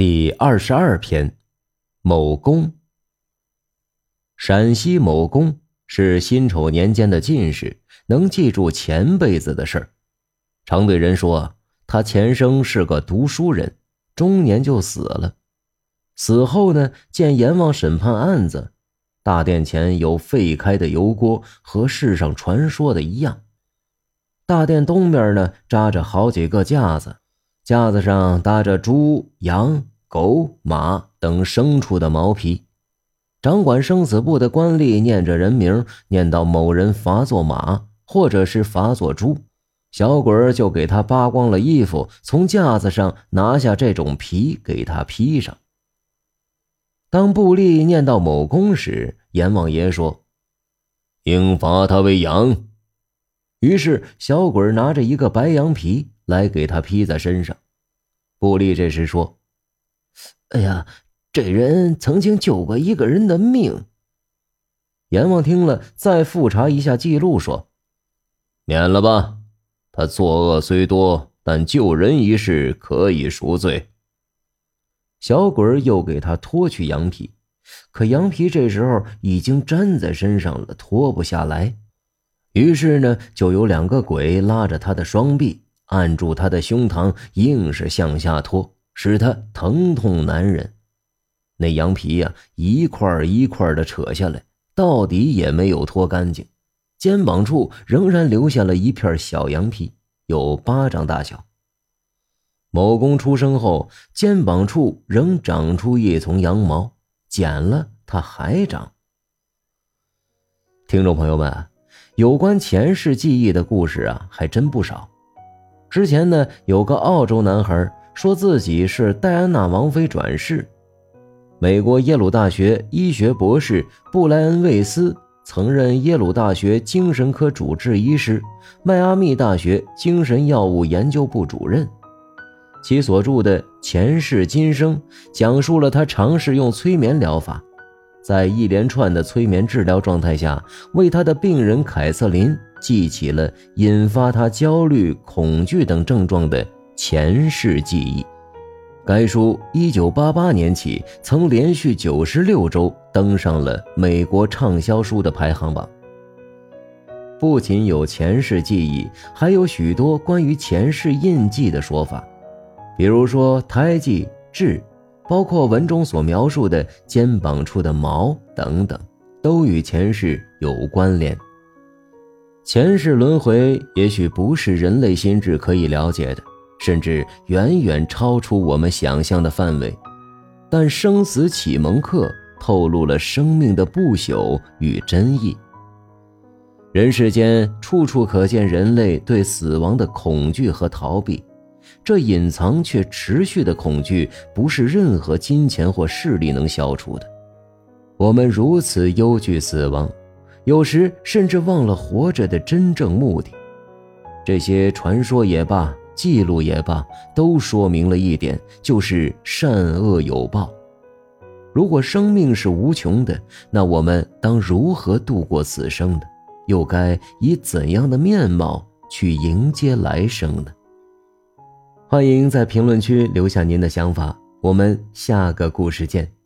第二十二篇，某公。陕西某公是辛丑年间的进士，能记住前辈子的事儿。常对人说，他前生是个读书人，中年就死了。死后呢，见阎王审判案子，大殿前有沸开的油锅，和世上传说的一样。大殿东边呢，扎着好几个架子。架子上搭着猪、羊、狗、马等牲畜的毛皮，掌管生死簿的官吏念着人名，念到某人罚做马，或者是罚做猪，小鬼儿就给他扒光了衣服，从架子上拿下这种皮给他披上。当布吏念到某公时，阎王爷说：“应罚他为羊。”于是小鬼儿拿着一个白羊皮。来给他披在身上。布利这时说：“哎呀，这人曾经救过一个人的命。”阎王听了，再复查一下记录，说：“免了吧。他作恶虽多，但救人一事可以赎罪。”小鬼又给他脱去羊皮，可羊皮这时候已经粘在身上了，脱不下来。于是呢，就有两个鬼拉着他的双臂。按住他的胸膛，硬是向下拖，使他疼痛难忍。那羊皮呀，一块一块的扯下来，到底也没有脱干净。肩膀处仍然留下了一片小羊皮，有巴掌大小。某公出生后，肩膀处仍长出一丛羊毛，剪了它还长。听众朋友们，有关前世记忆的故事啊，还真不少。之前呢，有个澳洲男孩说自己是戴安娜王妃转世。美国耶鲁大学医学博士布莱恩·魏斯曾任耶鲁大学精神科主治医师、迈阿密大学精神药物研究部主任。其所著的《前世今生》讲述了他尝试用催眠疗法，在一连串的催眠治疗状态下，为他的病人凯瑟琳。记起了引发他焦虑、恐惧等症状的前世记忆。该书1988年起曾连续96周登上了美国畅销书的排行榜。不仅有前世记忆，还有许多关于前世印记的说法，比如说胎记、痣，包括文中所描述的肩膀处的毛等等，都与前世有关联。前世轮回也许不是人类心智可以了解的，甚至远远超出我们想象的范围。但生死启蒙课透露了生命的不朽与真意。人世间处处可见人类对死亡的恐惧和逃避，这隐藏却持续的恐惧，不是任何金钱或势力能消除的。我们如此忧惧死亡。有时甚至忘了活着的真正目的。这些传说也罢，记录也罢，都说明了一点，就是善恶有报。如果生命是无穷的，那我们当如何度过此生呢？又该以怎样的面貌去迎接来生呢？欢迎在评论区留下您的想法，我们下个故事见。